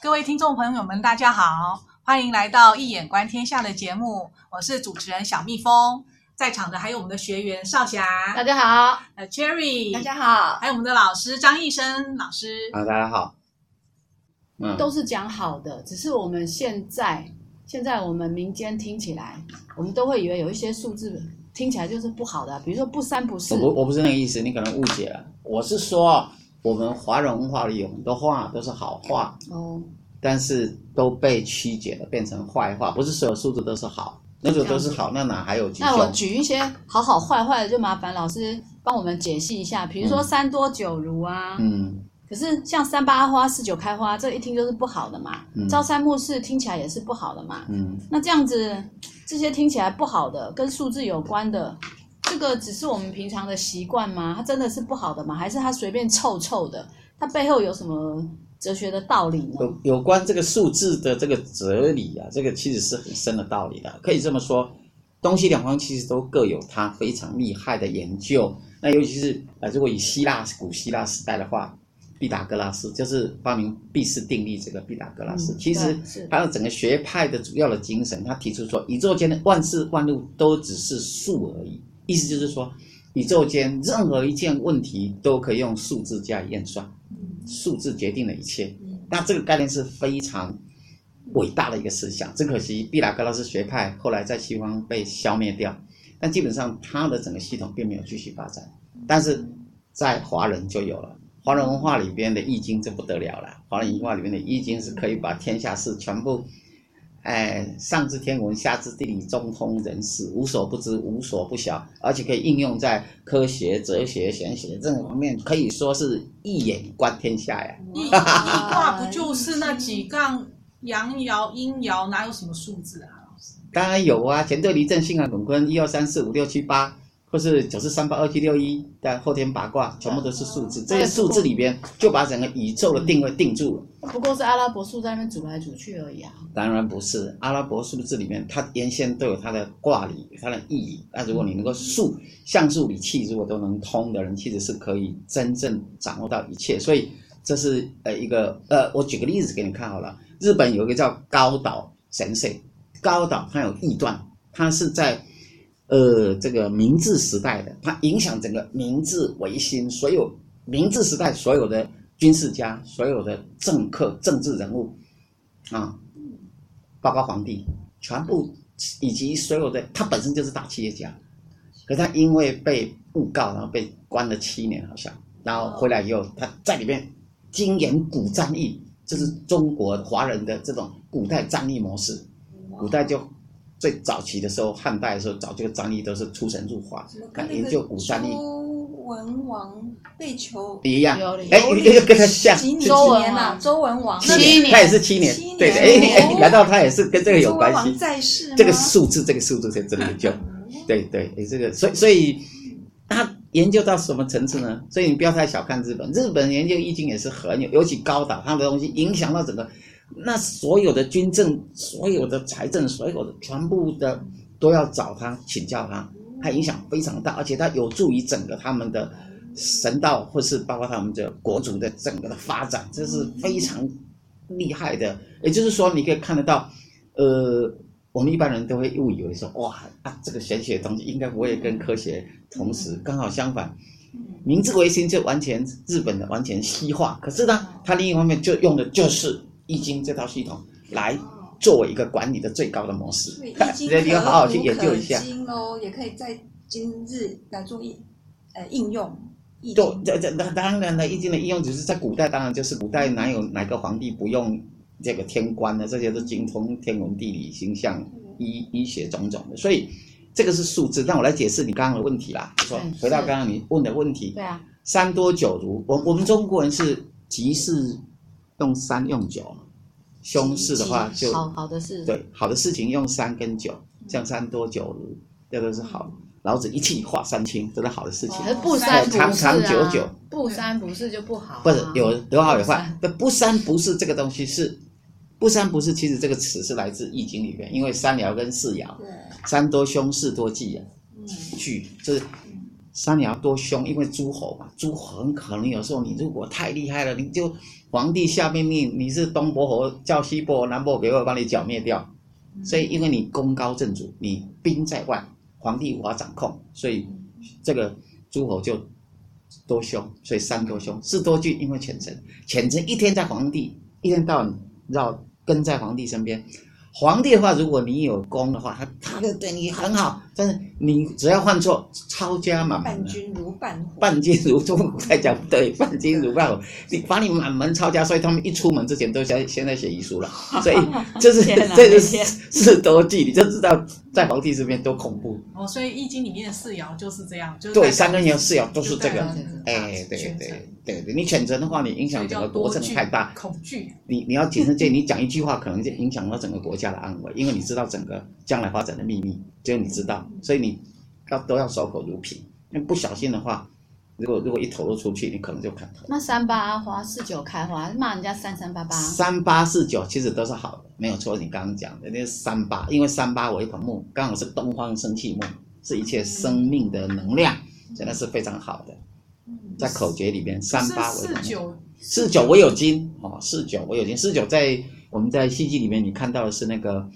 各位听众朋友们，大家好，欢迎来到《一眼观天下》的节目，我是主持人小蜜蜂，在场的还有我们的学员少霞，大家好，呃，Cherry，大家好，还有我们的老师张医生老师，啊，大家好，嗯，都是讲好的，只是我们现在，现在我们民间听起来，我们都会以为有一些数字听起来就是不好的，比如说不三不四，我不我不是那个意思，你可能误解了，我是说。我们华人文化里有很多话都是好话哦，但是都被曲解了，变成坏话。不是所有数字都是好，那个都是好，那哪还有？那我举一些好好坏坏的，就麻烦老师帮我们解析一下。比如说三多九如啊，嗯，可是像三八花四九开花，这一听就是不好的嘛。嗯，朝三暮四听起来也是不好的嘛。嗯，那这样子这些听起来不好的，跟数字有关的。这个只是我们平常的习惯吗？它真的是不好的吗？还是它随便臭臭的？它背后有什么哲学的道理呢？有有关这个数字的这个哲理啊，这个其实是很深的道理的。可以这么说，东西两方其实都各有它非常厉害的研究。那尤其是呃，如果以希腊古希腊时代的话，毕达哥拉斯就是发明毕氏定律这个毕达哥拉斯，嗯、其实他的整个学派的主要的精神，他提出说，宇宙间的万事万物都只是数而已。意思就是说，宇宙间任何一件问题都可以用数字加以验算，数字决定了一切。那这个概念是非常伟大的一个思想。只可惜毕达哥拉斯学派后来在西方被消灭掉，但基本上它的整个系统并没有继续发展。但是在华人就有了，华人文化里边的易经就不得了了。华人文化里面的易经是可以把天下事全部。哎，上知天文，下知地理，中通人事，无所不知，无所不晓，而且可以应用在科学、哲学、玄学这方面，可以说是一眼观天下呀。易易卦不就是那几杠阳爻、阴爻，哪有什么数字啊？当然有啊，乾兑离震巽啊，艮坤，一二三四五六七八。或是九四三八二七六一，但后天八卦全部都是数字，这些数字里边就把整个宇宙的定位定住了。不过是阿拉伯数在那边组来组去而已啊。当然不是，阿拉伯数字里面它原先都有它的卦理、它的意义。那如果你能够数像数理气如果都能通的人，其实是可以真正掌握到一切。所以这是呃一个呃，我举个例子给你看好了。日本有一个叫高岛神社，高岛它有异段，它是在。呃，这个明治时代的，它影响整个明治维新，所有明治时代所有的军事家、所有的政客、政治人物，啊，包括皇帝，全部以及所有的，他本身就是大企业家，可他因为被诬告，然后被关了七年，好像，然后回来以后，他在里面精研古战役，就是中国华人的这种古代战役模式，古代就。最早期的时候，汉代的时候，早就战役都是出神入化，看研究古战役。周文王被囚一样，哎，跟他像。几年呐？周文王七年，他也是七年，对的。哎，难道他也是跟这个有关系？在世。这个数字，这个数字才真的就。对对，哎，这个，所以所以他研究到什么层次呢？所以你不要太小看日本，日本研究易经也是很有，尤其高岛，他的东西影响到整个。那所有的军政、所有的财政、所有的全部的都要找他请教他，他影响非常大，而且他有助于整个他们的神道，或是包括他们的国族的整个的发展，这是非常厉害的。也就是说，你可以看得到，呃，我们一般人都会误以为说，哇啊，这个玄学的东西应该不会跟科学同时，刚好相反，明治维新就完全日本的完全西化，可是呢，他另一方面就用的就是。易经这套系统来作为一个管理的最高的模式，所以易经你要好好去研究一下。经哦，也可以在今日来做应呃应用。对，这这那当然了，易经的应用只是在古代，当然就是古代哪有哪个皇帝不用这个天官呢？这些都精通天文地理、星象、医医学种种的。所以这个是数字。让我来解释你刚刚的问题啦。说回到刚刚你问的问题，对啊，三多九如，我我们中国人是吉事。用三用九，凶事的话就好好的事，对好的事情用三跟九，像三多九如，这都是好。老子一气化三清，这是好的事情。不三不四长长久久，不三不四就不好。不是有有好有坏，不不三不四这个东西是不三不四，其实这个词是来自易经里面，因为三爻跟四爻，三多凶，四多忌啊，聚就是三你要多凶，因为诸侯嘛，诸侯很可能有时候你如果太厉害了，你就皇帝下命令，你是东伯侯叫西伯侯南伯侯给我帮你剿灭掉。所以因为你功高震主，你兵在外，皇帝无法掌控，所以这个诸侯就多凶，所以三多凶，四多惧，因为浅臣，浅臣一天在皇帝，一天到晚绕跟在皇帝身边。皇帝的话，如果你有功的话，他他就对你很好。但是你只要犯错，抄家满门。伴君如伴虎。伴君如中古代讲对，伴君如伴虎。你把你满门抄家，所以他们一出门之前都先先在写遗书了。所以这是这是四多惧，你就知道在皇帝这边多恐怖。哦，所以《易经》里面的四爻就是这样，就是对三根爻四爻都是这个。哎，对对对对，你谴责的话，你影响整个国政太大。恐惧。你你要谨慎，这你讲一句话，可能就影响到整个国家的安危，因为你知道整个将来发展的秘密，只有你知道。所以你要都要守口如瓶，那不小心的话，如果 如果一投入出去，你可能就砍头。那三八花四九开花，骂人家三三八八。三八四九其实都是好的，没有错。你刚刚讲的那三八，因为三八为一盆木，刚好是东方生气木，是一切生命的能量，真的是非常好的。在口诀里边，三八为四九，四九为有金哦，四九为有金，四九在我们在戏剧里面你看到的是那个。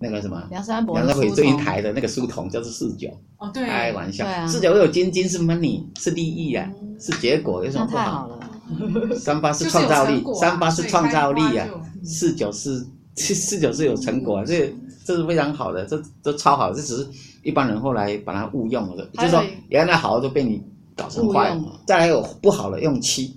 那个什么，梁山伯，梁山伯祝英台的那个书童叫做四九。哦，对，开玩笑，四九为有金，金是 money，是利益啊，是结果，有什么不好？三八是创造力，三八是创造力啊，四九是四四九是有成果啊，这这是非常好的，这都超好，这只是一般人后来把它误用了，就是说原来好的都被你搞成坏，再来有不好的用七。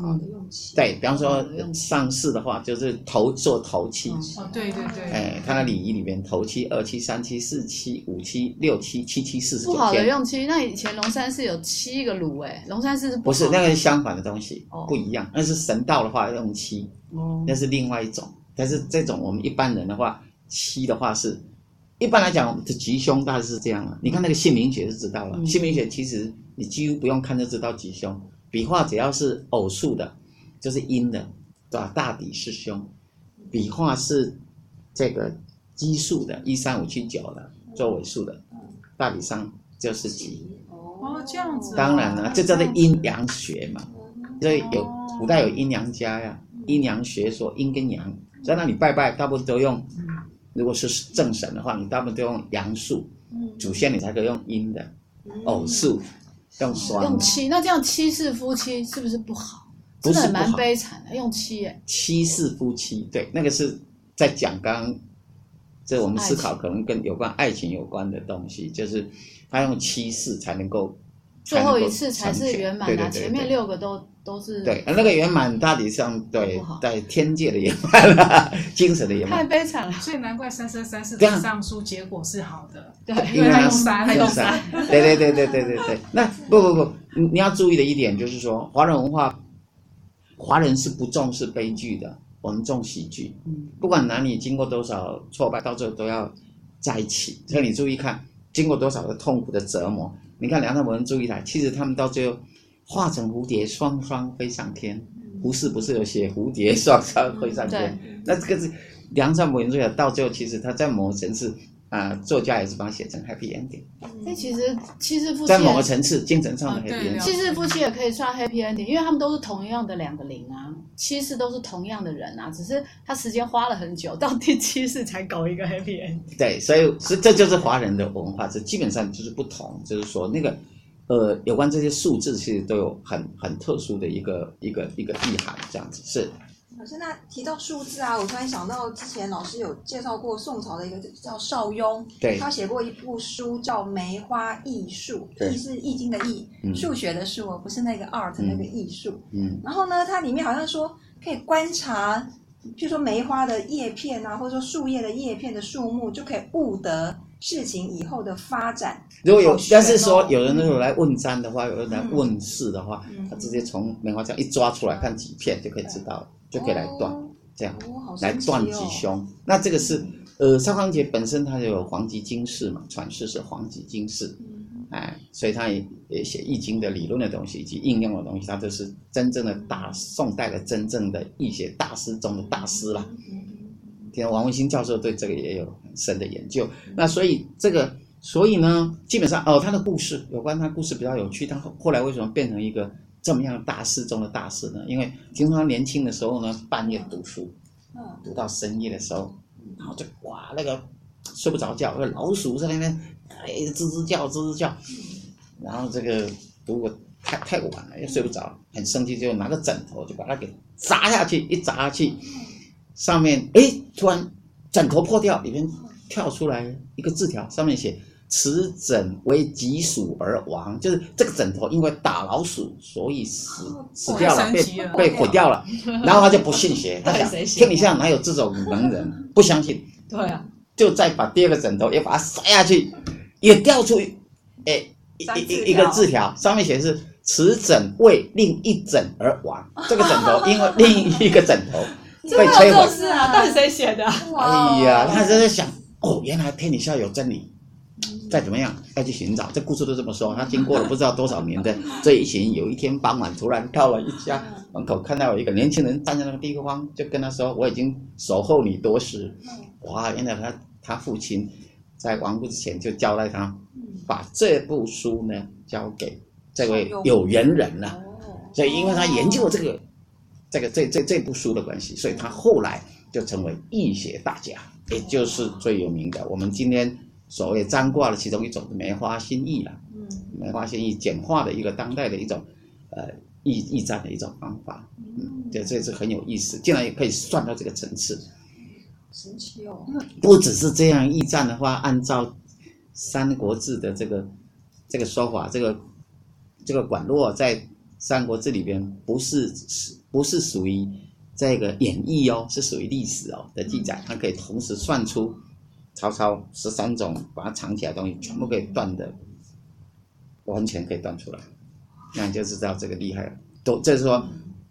好的用气，对，比方说上市的话，就是头做头七。哦，对对对。哎，看到礼仪里面，头七、二七、三七、四七、五七、六七、七七、四十九天。不好的用气，那以前龙山寺有七个炉，哎，龙山寺是不是那个是相反的东西，不一样。那是神道的话用七，那是另外一种。但是这种我们一般人的话，七的话是，一般来讲的吉凶大概是这样了。你看那个姓名学就知道了，姓名学其实你几乎不用看就知道吉凶。笔画只要是偶数的，就是阴的，对吧？大抵是凶。笔画是这个奇数的，一三五七九的，做尾数的，大抵上就是吉。哦，这样子。当然了，这叫做阴阳学嘛。所以有古代有阴阳家呀，阴阳学说阴跟阳，在那里拜拜，大部分都用。如果是正神的话，你大部分都用阳数。祖先你才可以用阴的偶数。用七，那这样七世夫妻是不是不好？不是蛮悲惨的，用七耶。七世夫妻，对，那个是在讲刚刚，这我们思考可能跟有关爱情有关的东西，就是他用七世才能够，最后一次才是圆满啊，前面六个都都是对，那个圆满大体上对在天界的圆满了，精神的圆满。太悲惨了，所以难怪三生三世的上书结果是好的，对，因为他用三，他用三，对对对对对对对。那不不不，你要注意的一点就是说，华人文化，华人是不重视悲剧的，我们重喜剧。不管男女经过多少挫败，到最后都要在一起。所以你注意看，经过多少的痛苦的折磨。你看梁山伯跟祝英台，其实他们到最后化成蝴蝶，双双飞上天。胡适不是有写蝴蝶双双飞上天？嗯、那这个是梁山伯与祝英台到最后，其实他在某个层次啊、呃，作家也是把它写成 happy ending。那其实七世夫妻在某个层次精神上的 happy ending。七世夫妻也可以算 happy ending，因为他们都是同样的两个零啊，七世都是同样的人啊，只是他时间花了很久，到第七世才搞一个 happy ending。对，所以是这就是华人的文化，这基本上就是不同，就是说那个呃，有关这些数字其实都有很很特殊的一个一个一个意涵，这样子是。老师，那提到数字啊，我突然想到之前老师有介绍过宋朝的一个叫邵雍，对，他写过一部书叫《梅花易数》，易是易经的易，嗯、数学的数，不是那个 art、嗯、那个艺术。嗯。然后呢，它里面好像说可以观察，譬如说梅花的叶片啊，或者说树叶的叶片的数目，就可以悟得事情以后的发展。如果有，但是说有人如果来问占的话，有人来问事的话，嗯、他直接从梅花这样一抓出来看几片就可以知道了。就可以来断，哦、这样、哦、来断吉凶。那这个是，呃，萧康节本身它就有黄极经世嘛，传世是黄极经世，嗯、哎，所以他也也写易经的理论的东西以及应用的东西，他就是真正的大宋代的真正的易学大师中的大师了。王文兴教授对这个也有很深的研究。嗯、那所以这个所以呢，基本上哦，他的故事有关他故事比较有趣，他后后来为什么变成一个这么样大事中的大事呢？因为听说他年轻的时候呢，半夜读书，读到深夜的时候，然后就哇那个睡不着觉，那老鼠在那边哎吱吱叫吱吱叫，然后这个读过太太晚了，又睡不着，很生气，就拿个枕头就把它给砸下去，一砸下去，上面哎突然枕头破掉，里面跳出来一个字条，上面写。此枕为疾鼠而亡，就是这个枕头因为打老鼠，所以死死掉了，被被毁掉了。然后他就不信邪，他想天底下哪有这种能人，不相信。对啊，就再把第二个枕头也把它塞下去，也掉出，哎，一一一个字条，上面写是此枕为另一枕而亡。这个枕头因为另一个枕头被摧毁。是啊，到底谁写的？哎呀，他就在想，哦，原来天底下有真理。再怎么样要去寻找，这故事都这么说。他经过了不知道多少年的这一群，有一天傍晚突然到了一家门口，看到有一个年轻人站在那个地方，就跟他说：“我已经守候你多时。”哇，原来他他父亲在亡故之前就交代他，把这部书呢交给这位有缘人了。所以因为他研究这个这个这这这部书的关系，所以他后来就成为易学大家，也就是最有名的。我们今天。所谓占卦的其中一种梅花心意啦，嗯，梅花心意简化的一个当代的一种，呃，易易占的一种方法，嗯，这这是很有意思，竟然也可以算到这个层次，神奇哦！不只是这样，易占的话，按照《三国志》的这个这个说法，这个这个管络在《三国志》里边不是不是属于这个演绎哦，是属于历史哦的记载，它可以同时算出。曹操十三种把它藏起来的东西全部可以断的，完全可以断出来，那你就知道这个厉害了。都这是说，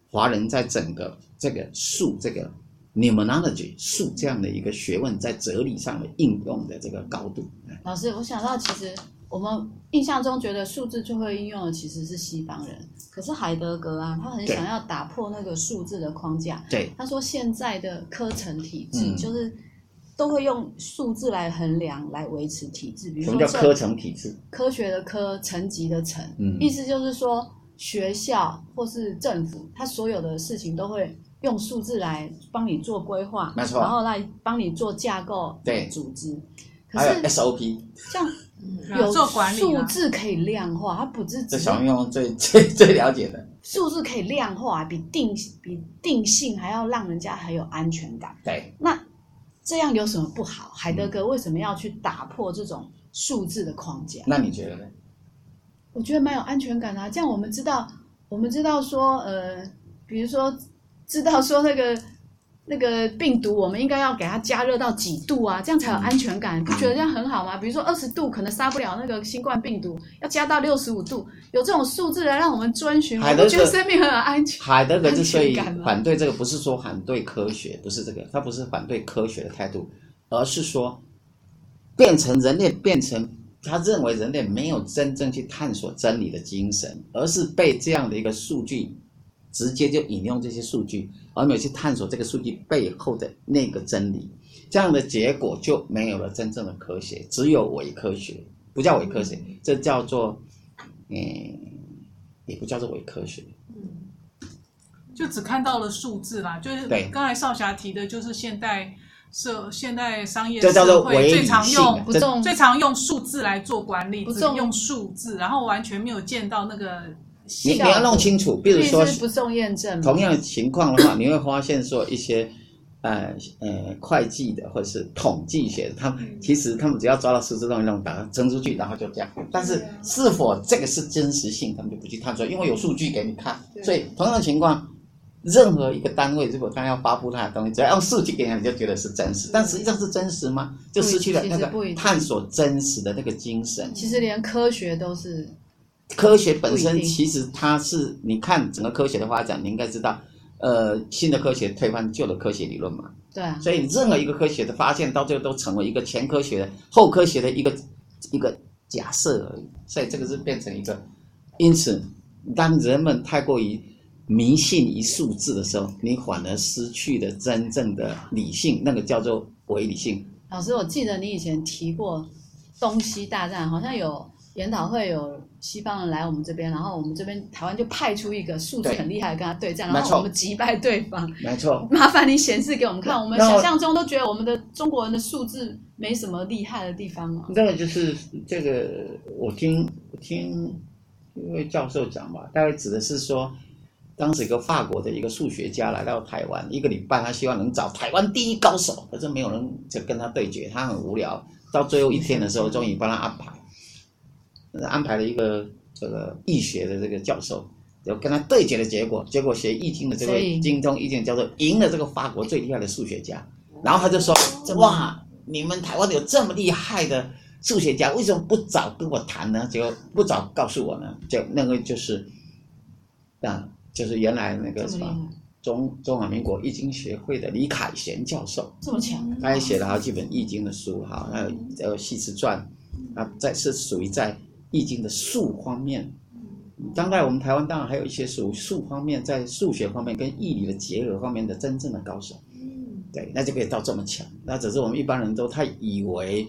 华人在整个这个术这个 numerology 术这样的一个学问，在哲理上的应用的这个高度。老师，我想到其实我们印象中觉得数字最会应用的其实是西方人，可是海德格啊，他很想要打破那个数字的框架。对，他说现在的科层体制就是。都会用数字来衡量，来维持体制。比如说，什么叫科层体制？科学的科，层级的层。嗯，意思就是说，学校或是政府，它所有的事情都会用数字来帮你做规划，没错。然后来帮你做架构、对组织。可是 SOP，像有数字可以量化，它不是。这小蜜蜂最 最最了解的。数字可以量化，比定比定性还要让人家很有安全感。对，那。这样有什么不好？海德格为什么要去打破这种数字的框架？那你觉得呢？我觉得蛮有安全感的啊。这样我们知道，我们知道说，呃，比如说，知道说那个。那个病毒，我们应该要给它加热到几度啊？这样才有安全感，不觉得这样很好吗？比如说二十度可能杀不了那个新冠病毒，要加到六十五度，有这种数字来让我们遵循，我觉得生命很有安全。海德格之所以反对这个，不是说反对科学，不是这个，他不是反对科学的态度，而是说变成人类变成他认为人类没有真正去探索真理的精神，而是被这样的一个数据。直接就引用这些数据，而没有去探索这个数据背后的那个真理，这样的结果就没有了真正的科学，只有伪科学，不叫伪科学，这叫做，嗯，也不叫做伪科学，嗯，就只看到了数字啦，就是刚才少侠提的，就是现代社现代商业社会最常用不重最常用数字来做管理，不重用数字，然后完全没有见到那个。你你要弄清楚，比如说不送验证，同样的情况的话，你会发现说一些，呃呃会计的或者是统计学的，他们其实他们只要抓到数字弄一弄，把它扔出去，然后就这样。但是是否这个是真实性，他们就不去探索，因为有数据给你看。所以同样的情况，任何一个单位如果他要发布他的东西，只要用数据给你，你就觉得是真实。但实际上是真实吗？就失去了那个探索真实的那个精神。其实连科学都是。科学本身其实它是，你看整个科学的发展，你应该知道，呃，新的科学推翻旧的科学理论嘛。对啊。所以任何一个科学的发现，到最后都成为一个前科学的、后科学的一个一个假设而已。所以这个是变成一个，因此，当人们太过于迷信于数字的时候，你反而失去了真正的理性，那个叫做伪理性。老师，我记得你以前提过。东西大战，好像有研讨会有西方人来我们这边，然后我们这边台湾就派出一个数字很厉害的跟他对战，然后我们击败对方。没错，麻烦你显示给我们看。我们想象中都觉得我们的中国人的数字没什么厉害的地方嘛。这个就是这个，我听我听一位教授讲吧，大概指的是说。当时一个法国的一个数学家来到台湾一个礼拜，他希望能找台湾第一高手，可是没有人就跟他对决，他很无聊。到最后一天的时候，终于帮他安排，安排了一个这个易学的这个教授，就跟他对决的结果，结果学易经的这位精通易经教授赢了这个法国最厉害的数学家。然后他就说：“哇，你们台湾有这么厉害的数学家，为什么不早跟我谈呢？就不早告诉我呢？就那个就是啊。”就是原来那个什么中中华民国易经学会的李凯旋教授，这么强，他也写了好几本易经的书哈，还有还有《系辞传》，啊，在是属于在易经的数方面。当代我们台湾当然还有一些属于术方面，在数学方面跟易理的结合方面的真正的高手。嗯，对，那就可以到这么强。那只是我们一般人都太以为，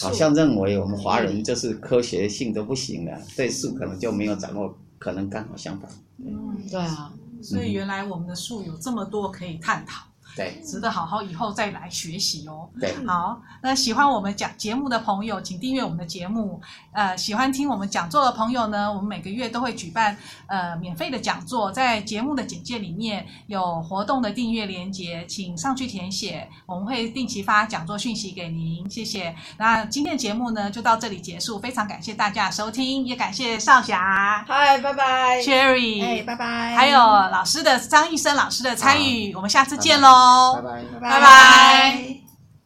好像认为我们华人就是科学性都不行了，对数可能就没有掌握。可能刚好相反。嗯，对啊，所以原来我们的数有这么多可以探讨。对，值得好好以后再来学习哦。对，好，那喜欢我们讲节目的朋友，请订阅我们的节目。呃，喜欢听我们讲座的朋友呢，我们每个月都会举办呃免费的讲座，在节目的简介里面有活动的订阅连接，请上去填写，我们会定期发讲座讯息给您。谢谢。那今天的节目呢，就到这里结束，非常感谢大家的收听，也感谢少侠，嗨，拜拜，Cherry，哎，拜拜，还有老师的张医生老师的参与，我们下次见喽。拜拜，拜拜。